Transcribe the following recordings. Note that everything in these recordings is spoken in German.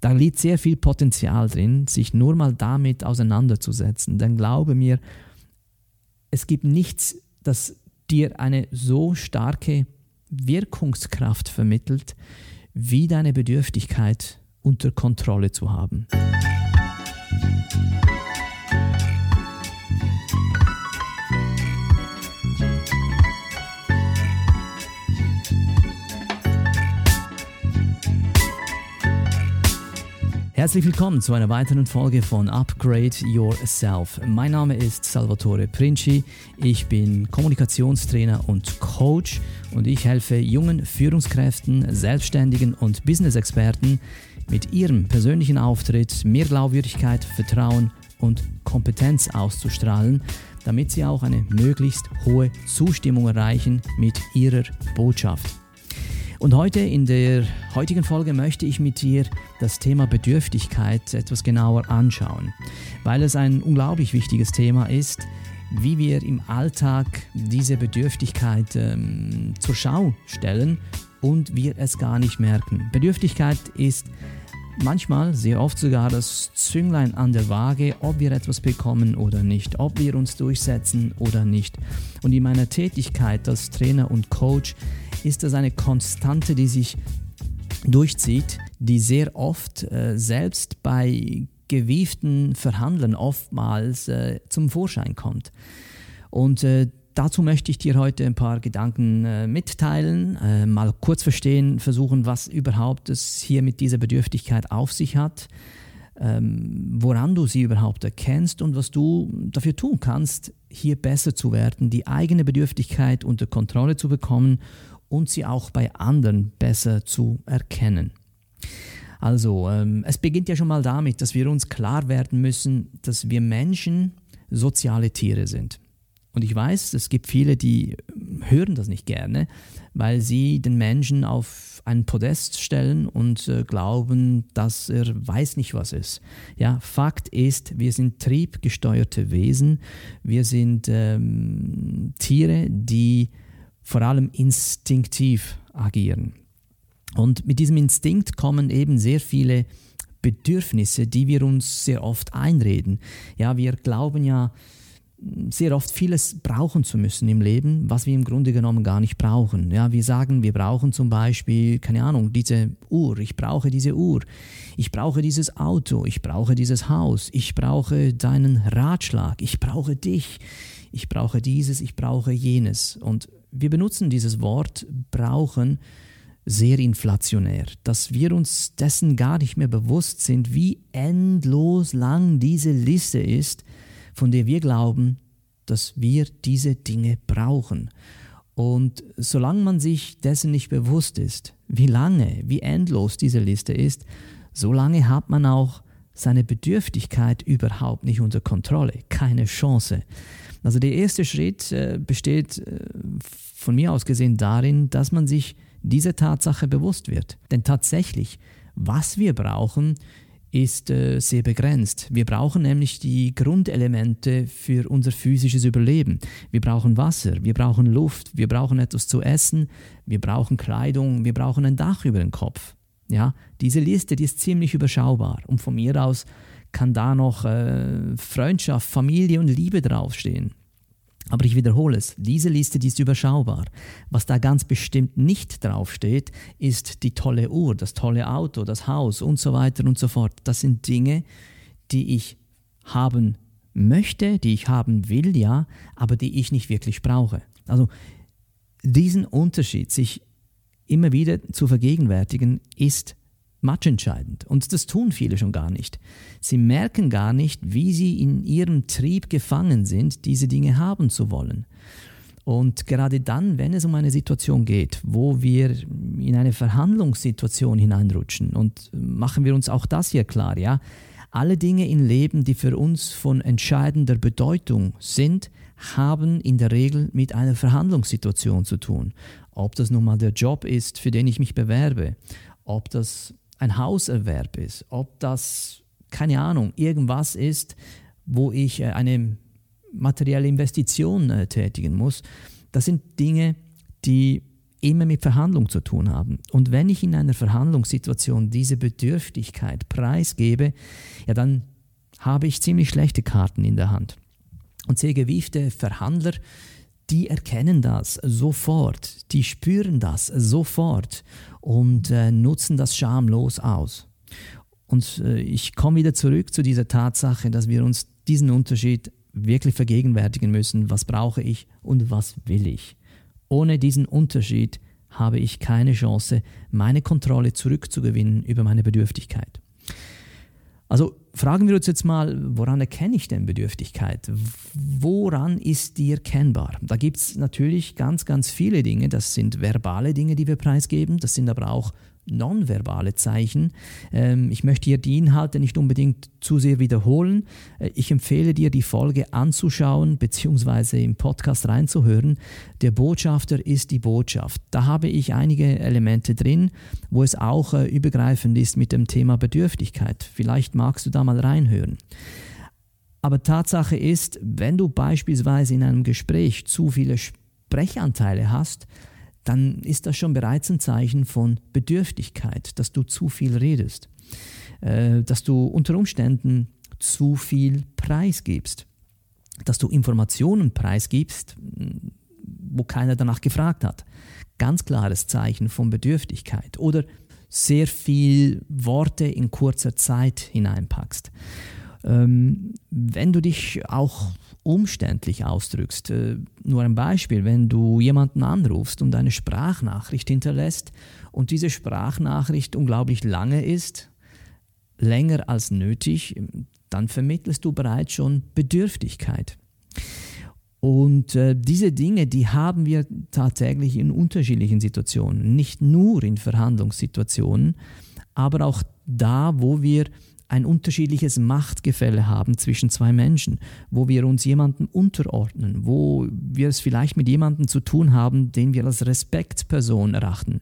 Da liegt sehr viel Potenzial drin, sich nur mal damit auseinanderzusetzen. Denn glaube mir, es gibt nichts, das dir eine so starke Wirkungskraft vermittelt, wie deine Bedürftigkeit unter Kontrolle zu haben. Herzlich willkommen zu einer weiteren Folge von Upgrade Yourself. Mein Name ist Salvatore Princi. Ich bin Kommunikationstrainer und Coach und ich helfe jungen Führungskräften, Selbstständigen und Business-Experten mit ihrem persönlichen Auftritt mehr Glaubwürdigkeit, Vertrauen und Kompetenz auszustrahlen, damit sie auch eine möglichst hohe Zustimmung erreichen mit ihrer Botschaft. Und heute in der heutigen Folge möchte ich mit dir das Thema Bedürftigkeit etwas genauer anschauen, weil es ein unglaublich wichtiges Thema ist, wie wir im Alltag diese Bedürftigkeit ähm, zur Schau stellen und wir es gar nicht merken. Bedürftigkeit ist manchmal, sehr oft sogar das Zünglein an der Waage, ob wir etwas bekommen oder nicht, ob wir uns durchsetzen oder nicht. Und in meiner Tätigkeit als Trainer und Coach ist das eine Konstante, die sich durchzieht, die sehr oft äh, selbst bei gewieften Verhandlern oftmals äh, zum Vorschein kommt. Und äh, dazu möchte ich dir heute ein paar Gedanken äh, mitteilen, äh, mal kurz verstehen, versuchen, was überhaupt es hier mit dieser Bedürftigkeit auf sich hat, ähm, woran du sie überhaupt erkennst und was du dafür tun kannst, hier besser zu werden, die eigene Bedürftigkeit unter Kontrolle zu bekommen und sie auch bei anderen besser zu erkennen. Also, ähm, es beginnt ja schon mal damit, dass wir uns klar werden müssen, dass wir Menschen soziale Tiere sind. Und ich weiß, es gibt viele, die hören das nicht gerne, weil sie den Menschen auf einen Podest stellen und äh, glauben, dass er weiß nicht, was ist. Ja, Fakt ist, wir sind triebgesteuerte Wesen. Wir sind ähm, Tiere, die vor allem instinktiv agieren. Und mit diesem Instinkt kommen eben sehr viele Bedürfnisse, die wir uns sehr oft einreden. Ja, wir glauben ja sehr oft vieles brauchen zu müssen im Leben, was wir im Grunde genommen gar nicht brauchen. Ja, wir sagen, wir brauchen zum Beispiel, keine Ahnung, diese Uhr, ich brauche diese Uhr, ich brauche dieses Auto, ich brauche dieses Haus, ich brauche deinen Ratschlag, ich brauche dich, ich brauche dieses, ich brauche jenes. Und wir benutzen dieses Wort brauchen sehr inflationär, dass wir uns dessen gar nicht mehr bewusst sind, wie endlos lang diese Liste ist, von der wir glauben, dass wir diese Dinge brauchen. Und solange man sich dessen nicht bewusst ist, wie lange, wie endlos diese Liste ist, solange hat man auch seine Bedürftigkeit überhaupt nicht unter Kontrolle, keine Chance. Also der erste Schritt äh, besteht äh, von mir aus gesehen darin, dass man sich dieser Tatsache bewusst wird. Denn tatsächlich, was wir brauchen, ist äh, sehr begrenzt. Wir brauchen nämlich die Grundelemente für unser physisches Überleben. Wir brauchen Wasser, wir brauchen Luft, wir brauchen etwas zu essen, wir brauchen Kleidung, wir brauchen ein Dach über den Kopf. Ja, diese Liste, die ist ziemlich überschaubar und von mir aus kann da noch äh, Freundschaft, Familie und Liebe draufstehen. Aber ich wiederhole es, diese Liste die ist überschaubar. Was da ganz bestimmt nicht draufsteht, ist die tolle Uhr, das tolle Auto, das Haus und so weiter und so fort. Das sind Dinge, die ich haben möchte, die ich haben will, ja, aber die ich nicht wirklich brauche. Also diesen Unterschied, sich immer wieder zu vergegenwärtigen, ist matchentscheidend. Und das tun viele schon gar nicht. Sie merken gar nicht, wie sie in ihrem Trieb gefangen sind, diese Dinge haben zu wollen. Und gerade dann, wenn es um eine Situation geht, wo wir in eine Verhandlungssituation hineinrutschen, und machen wir uns auch das hier klar, ja, alle Dinge im Leben, die für uns von entscheidender Bedeutung sind, haben in der Regel mit einer Verhandlungssituation zu tun. Ob das nun mal der Job ist, für den ich mich bewerbe, ob das ein Hauserwerb ist, ob das, keine Ahnung, irgendwas ist, wo ich äh, eine materielle Investition äh, tätigen muss, das sind Dinge, die immer mit Verhandlung zu tun haben. Und wenn ich in einer Verhandlungssituation diese Bedürftigkeit preisgebe, ja, dann habe ich ziemlich schlechte Karten in der Hand. Und sehr gewiefte Verhandler, die erkennen das sofort, die spüren das sofort und äh, nutzen das schamlos aus. Und äh, ich komme wieder zurück zu dieser Tatsache, dass wir uns diesen Unterschied wirklich vergegenwärtigen müssen. Was brauche ich und was will ich? Ohne diesen Unterschied habe ich keine Chance, meine Kontrolle zurückzugewinnen über meine Bedürftigkeit. Also fragen wir uns jetzt mal, woran erkenne ich denn Bedürftigkeit? Woran ist die erkennbar? Da gibt es natürlich ganz, ganz viele Dinge. Das sind verbale Dinge, die wir preisgeben. Das sind aber auch nonverbale Zeichen. Ähm, ich möchte hier die Inhalte nicht unbedingt zu sehr wiederholen. Äh, ich empfehle dir, die Folge anzuschauen bzw. im Podcast reinzuhören. Der Botschafter ist die Botschaft. Da habe ich einige Elemente drin, wo es auch äh, übergreifend ist mit dem Thema Bedürftigkeit. Vielleicht magst du da mal reinhören. Aber Tatsache ist, wenn du beispielsweise in einem Gespräch zu viele Sprechanteile hast, dann ist das schon bereits ein Zeichen von Bedürftigkeit, dass du zu viel redest, äh, dass du unter Umständen zu viel preisgibst, dass du Informationen preisgibst, wo keiner danach gefragt hat. Ganz klares Zeichen von Bedürftigkeit. Oder sehr viel Worte in kurzer Zeit hineinpackst. Ähm, wenn du dich auch umständlich ausdrückst. Äh, nur ein Beispiel, wenn du jemanden anrufst und eine Sprachnachricht hinterlässt und diese Sprachnachricht unglaublich lange ist, länger als nötig, dann vermittelst du bereits schon Bedürftigkeit. Und äh, diese Dinge, die haben wir tatsächlich in unterschiedlichen Situationen, nicht nur in Verhandlungssituationen, aber auch da, wo wir ein unterschiedliches Machtgefälle haben zwischen zwei Menschen, wo wir uns jemandem unterordnen, wo wir es vielleicht mit jemandem zu tun haben, den wir als Respektperson erachten,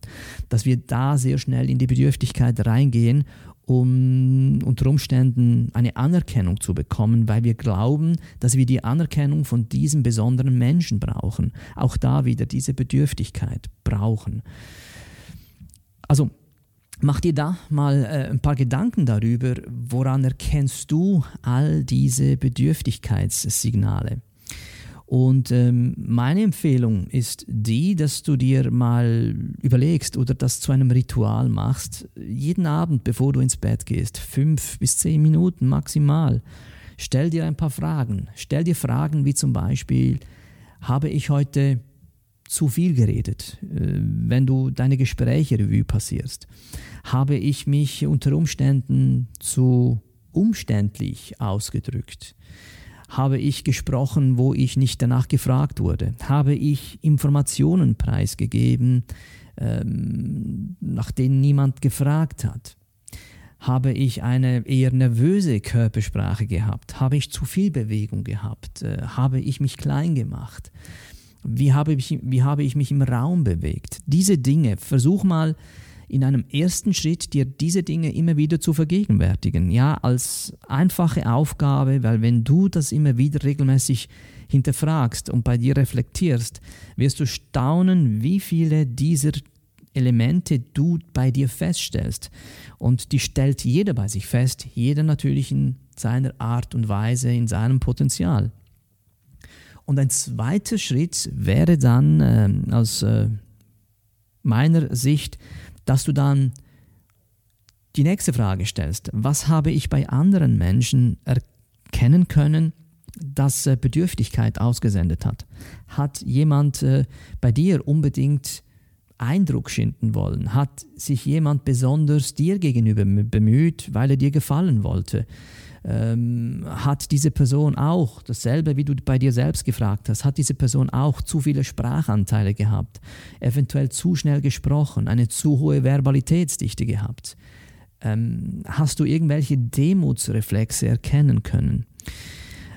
dass wir da sehr schnell in die Bedürftigkeit reingehen, um unter Umständen eine Anerkennung zu bekommen, weil wir glauben, dass wir die Anerkennung von diesem besonderen Menschen brauchen. Auch da wieder diese Bedürftigkeit brauchen. Also Mach dir da mal äh, ein paar Gedanken darüber, woran erkennst du all diese Bedürftigkeitssignale? Und ähm, meine Empfehlung ist die, dass du dir mal überlegst oder das zu einem Ritual machst, jeden Abend, bevor du ins Bett gehst, fünf bis zehn Minuten maximal. Stell dir ein paar Fragen. Stell dir Fragen wie zum Beispiel, habe ich heute zu viel geredet, äh, wenn du deine Gespräche Revue passierst? Habe ich mich unter Umständen zu umständlich ausgedrückt? Habe ich gesprochen, wo ich nicht danach gefragt wurde? Habe ich Informationen preisgegeben, ähm, nach denen niemand gefragt hat? Habe ich eine eher nervöse Körpersprache gehabt? Habe ich zu viel Bewegung gehabt? Äh, habe ich mich klein gemacht? Wie habe ich, wie habe ich mich im Raum bewegt? Diese Dinge, versuch mal in einem ersten Schritt dir diese Dinge immer wieder zu vergegenwärtigen. Ja, als einfache Aufgabe, weil wenn du das immer wieder regelmäßig hinterfragst und bei dir reflektierst, wirst du staunen, wie viele dieser Elemente du bei dir feststellst. Und die stellt jeder bei sich fest, jeder natürlich in seiner Art und Weise, in seinem Potenzial. Und ein zweiter Schritt wäre dann äh, aus äh, meiner Sicht, dass du dann die nächste Frage stellst. Was habe ich bei anderen Menschen erkennen können, das äh, Bedürftigkeit ausgesendet hat? Hat jemand äh, bei dir unbedingt Eindruck schinden wollen? Hat sich jemand besonders dir gegenüber bemüht, weil er dir gefallen wollte? Ähm, hat diese Person auch, dasselbe wie du bei dir selbst gefragt hast, hat diese Person auch zu viele Sprachanteile gehabt, eventuell zu schnell gesprochen, eine zu hohe Verbalitätsdichte gehabt? Ähm, hast du irgendwelche Demutsreflexe erkennen können?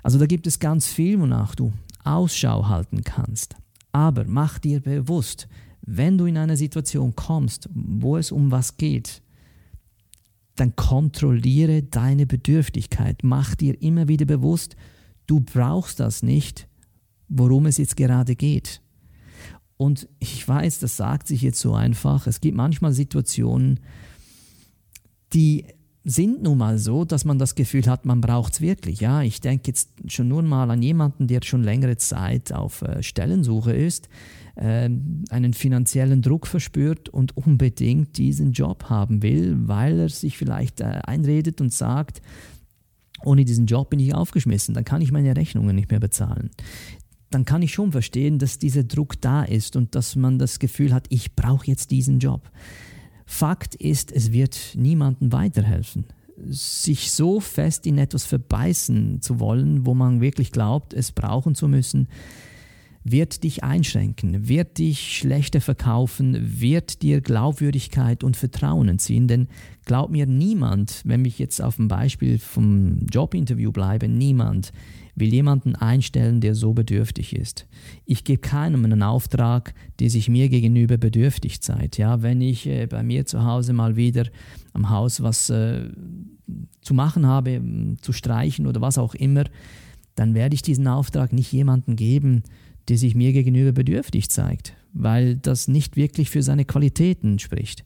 Also da gibt es ganz viel, wonach du Ausschau halten kannst. Aber mach dir bewusst, wenn du in eine Situation kommst, wo es um was geht, dann kontrolliere deine Bedürftigkeit. Mach dir immer wieder bewusst, du brauchst das nicht, worum es jetzt gerade geht. Und ich weiß, das sagt sich jetzt so einfach. Es gibt manchmal Situationen, die sind nun mal so, dass man das Gefühl hat, man braucht es wirklich. Ja, ich denke jetzt schon nur mal an jemanden, der schon längere Zeit auf äh, Stellensuche ist, äh, einen finanziellen Druck verspürt und unbedingt diesen Job haben will, weil er sich vielleicht äh, einredet und sagt, ohne diesen Job bin ich aufgeschmissen, dann kann ich meine Rechnungen nicht mehr bezahlen. Dann kann ich schon verstehen, dass dieser Druck da ist und dass man das Gefühl hat, ich brauche jetzt diesen Job. Fakt ist, es wird niemandem weiterhelfen. Sich so fest in etwas verbeißen zu wollen, wo man wirklich glaubt, es brauchen zu müssen, wird dich einschränken, wird dich schlechter verkaufen, wird dir Glaubwürdigkeit und Vertrauen entziehen. Denn glaub mir, niemand, wenn ich jetzt auf dem Beispiel vom Jobinterview bleibe, niemand will jemanden einstellen, der so bedürftig ist. Ich gebe keinem einen Auftrag, der sich mir gegenüber bedürftig zeigt. Ja, wenn ich äh, bei mir zu Hause mal wieder am Haus was äh, zu machen habe, zu streichen oder was auch immer, dann werde ich diesen Auftrag nicht jemandem geben, der sich mir gegenüber bedürftig zeigt, weil das nicht wirklich für seine Qualitäten spricht.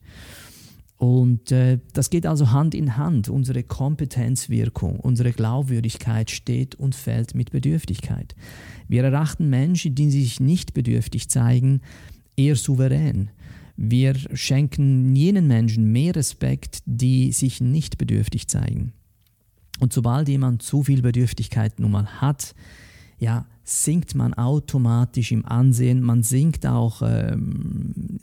Und äh, das geht also Hand in Hand. Unsere Kompetenzwirkung, unsere Glaubwürdigkeit steht und fällt mit Bedürftigkeit. Wir erachten Menschen, die sich nicht bedürftig zeigen, eher souverän. Wir schenken jenen Menschen mehr Respekt, die sich nicht bedürftig zeigen. Und sobald jemand zu viel Bedürftigkeit nun mal hat, ja, sinkt man automatisch im Ansehen, man sinkt auch ähm,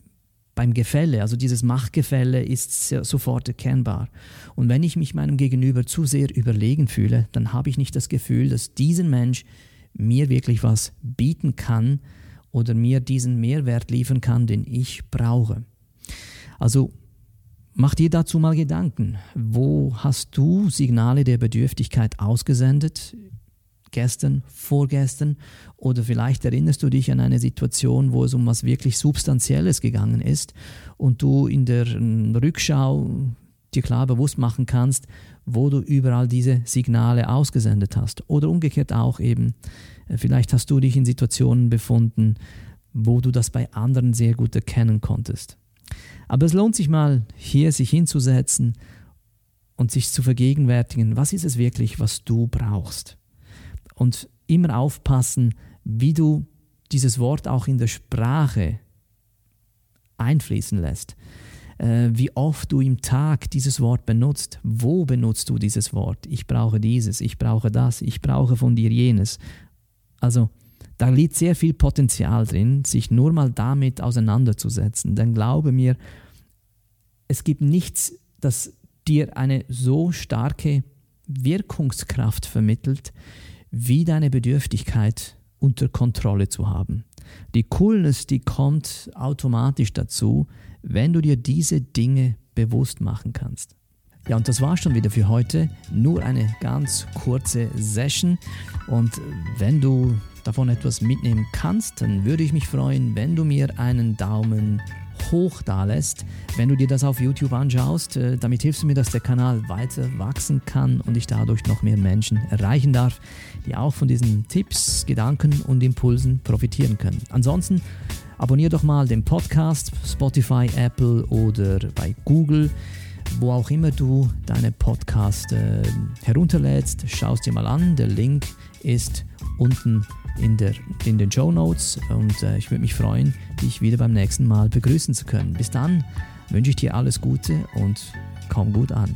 beim Gefälle, also dieses Machtgefälle ist sofort erkennbar. Und wenn ich mich meinem Gegenüber zu sehr überlegen fühle, dann habe ich nicht das Gefühl, dass dieser Mensch mir wirklich was bieten kann oder mir diesen Mehrwert liefern kann, den ich brauche. Also mach dir dazu mal Gedanken. Wo hast du Signale der Bedürftigkeit ausgesendet? Gestern, vorgestern oder vielleicht erinnerst du dich an eine Situation, wo es um was wirklich Substanzielles gegangen ist und du in der Rückschau dir klar bewusst machen kannst, wo du überall diese Signale ausgesendet hast. Oder umgekehrt auch eben, äh, vielleicht hast du dich in Situationen befunden, wo du das bei anderen sehr gut erkennen konntest. Aber es lohnt sich mal, hier sich hinzusetzen und sich zu vergegenwärtigen, was ist es wirklich, was du brauchst und immer aufpassen, wie du dieses Wort auch in der Sprache einfließen lässt. Äh, wie oft du im Tag dieses Wort benutzt. Wo benutzt du dieses Wort? Ich brauche dieses, ich brauche das, ich brauche von dir jenes. Also da liegt sehr viel Potenzial drin, sich nur mal damit auseinanderzusetzen. Denn glaube mir, es gibt nichts, das dir eine so starke Wirkungskraft vermittelt, wie deine Bedürftigkeit unter Kontrolle zu haben. Die Coolness, die kommt automatisch dazu, wenn du dir diese Dinge bewusst machen kannst. Ja, und das war schon wieder für heute. Nur eine ganz kurze Session. Und wenn du davon etwas mitnehmen kannst, dann würde ich mich freuen, wenn du mir einen Daumen hoch da lässt, wenn du dir das auf YouTube anschaust. Äh, damit hilfst du mir, dass der Kanal weiter wachsen kann und ich dadurch noch mehr Menschen erreichen darf, die auch von diesen Tipps, Gedanken und Impulsen profitieren können. Ansonsten abonniere doch mal den Podcast, Spotify, Apple oder bei Google wo auch immer du deine Podcast äh, herunterlädst, schaust dir mal an. Der Link ist unten in, der, in den Show Notes und äh, ich würde mich freuen, dich wieder beim nächsten Mal begrüßen zu können. Bis dann wünsche ich dir alles Gute und komm gut an.